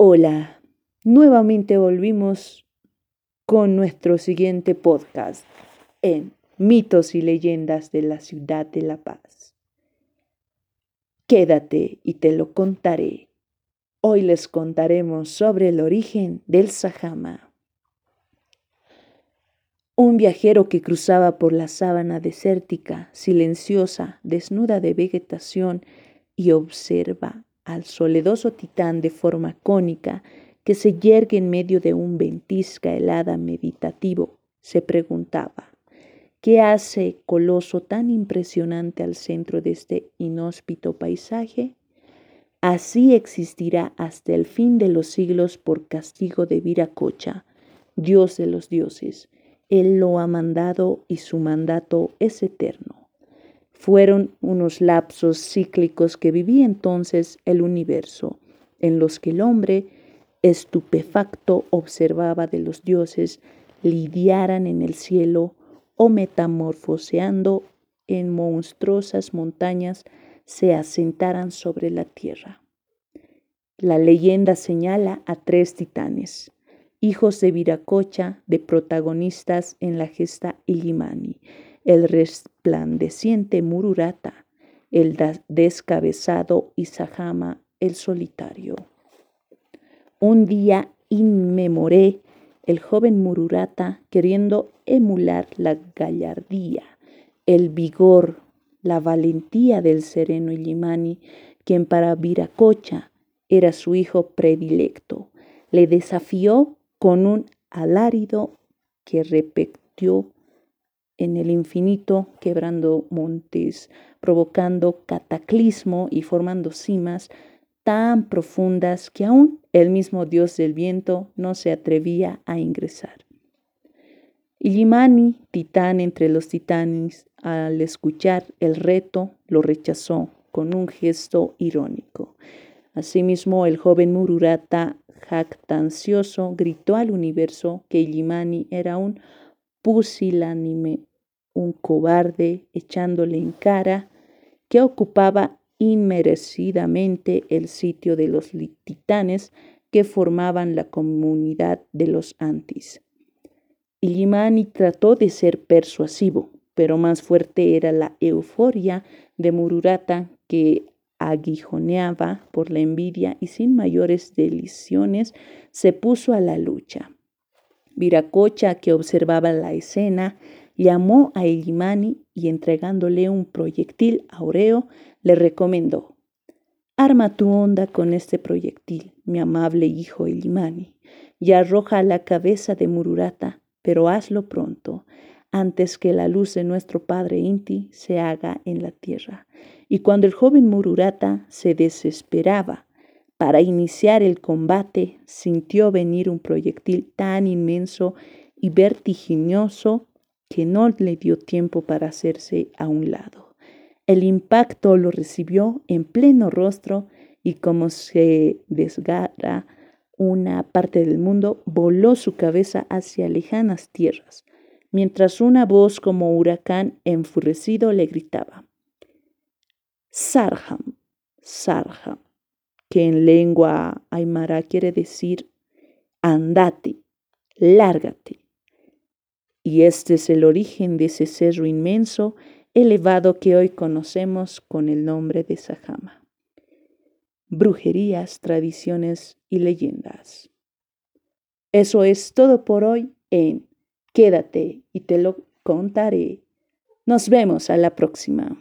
Hola, nuevamente volvimos con nuestro siguiente podcast en Mitos y Leyendas de la Ciudad de La Paz. Quédate y te lo contaré. Hoy les contaremos sobre el origen del Sajama. Un viajero que cruzaba por la sábana desértica, silenciosa, desnuda de vegetación, y observa al soledoso titán de forma cónica que se yergue en medio de un ventisca helada meditativo, se preguntaba, ¿qué hace coloso tan impresionante al centro de este inhóspito paisaje? Así existirá hasta el fin de los siglos por castigo de Viracocha, Dios de los dioses. Él lo ha mandado y su mandato es eterno. Fueron unos lapsos cíclicos que vivía entonces el universo, en los que el hombre, estupefacto, observaba de los dioses lidiaran en el cielo o metamorfoseando en monstruosas montañas se asentaran sobre la tierra. La leyenda señala a tres titanes, hijos de Viracocha, de protagonistas en la gesta Illimani, el resplandeciente Mururata, el descabezado Isahama, el solitario. Un día inmemoré el joven Mururata queriendo emular la gallardía, el vigor, la valentía del sereno Illimani, quien para Viracocha era su hijo predilecto. Le desafió con un alarido que repetió en el infinito, quebrando montes, provocando cataclismo y formando cimas tan profundas que aún el mismo dios del viento no se atrevía a ingresar. Illimani, titán entre los titanes, al escuchar el reto, lo rechazó con un gesto irónico. Asimismo, el joven Mururata, jactancioso, gritó al universo que Illimani era un pusilánime un cobarde echándole en cara que ocupaba inmerecidamente el sitio de los titanes que formaban la comunidad de los Antis. Illimani trató de ser persuasivo, pero más fuerte era la euforia de Mururata que aguijoneaba por la envidia y sin mayores deliciones se puso a la lucha. Viracocha, que observaba la escena, llamó a Illimani y entregándole un proyectil aureo, le recomendó, Arma tu onda con este proyectil, mi amable hijo Illimani, y arroja la cabeza de Mururata, pero hazlo pronto, antes que la luz de nuestro padre Inti se haga en la tierra. Y cuando el joven Mururata se desesperaba para iniciar el combate, sintió venir un proyectil tan inmenso y vertiginoso que no le dio tiempo para hacerse a un lado. El impacto lo recibió en pleno rostro y como se desgarra una parte del mundo, voló su cabeza hacia lejanas tierras, mientras una voz como huracán enfurecido le gritaba, Sarham, Sarham, que en lengua aymara quiere decir andate, lárgate. Y este es el origen de ese cerro inmenso, elevado que hoy conocemos con el nombre de Sajama. Brujerías, tradiciones y leyendas. Eso es todo por hoy en Quédate y te lo contaré. Nos vemos a la próxima.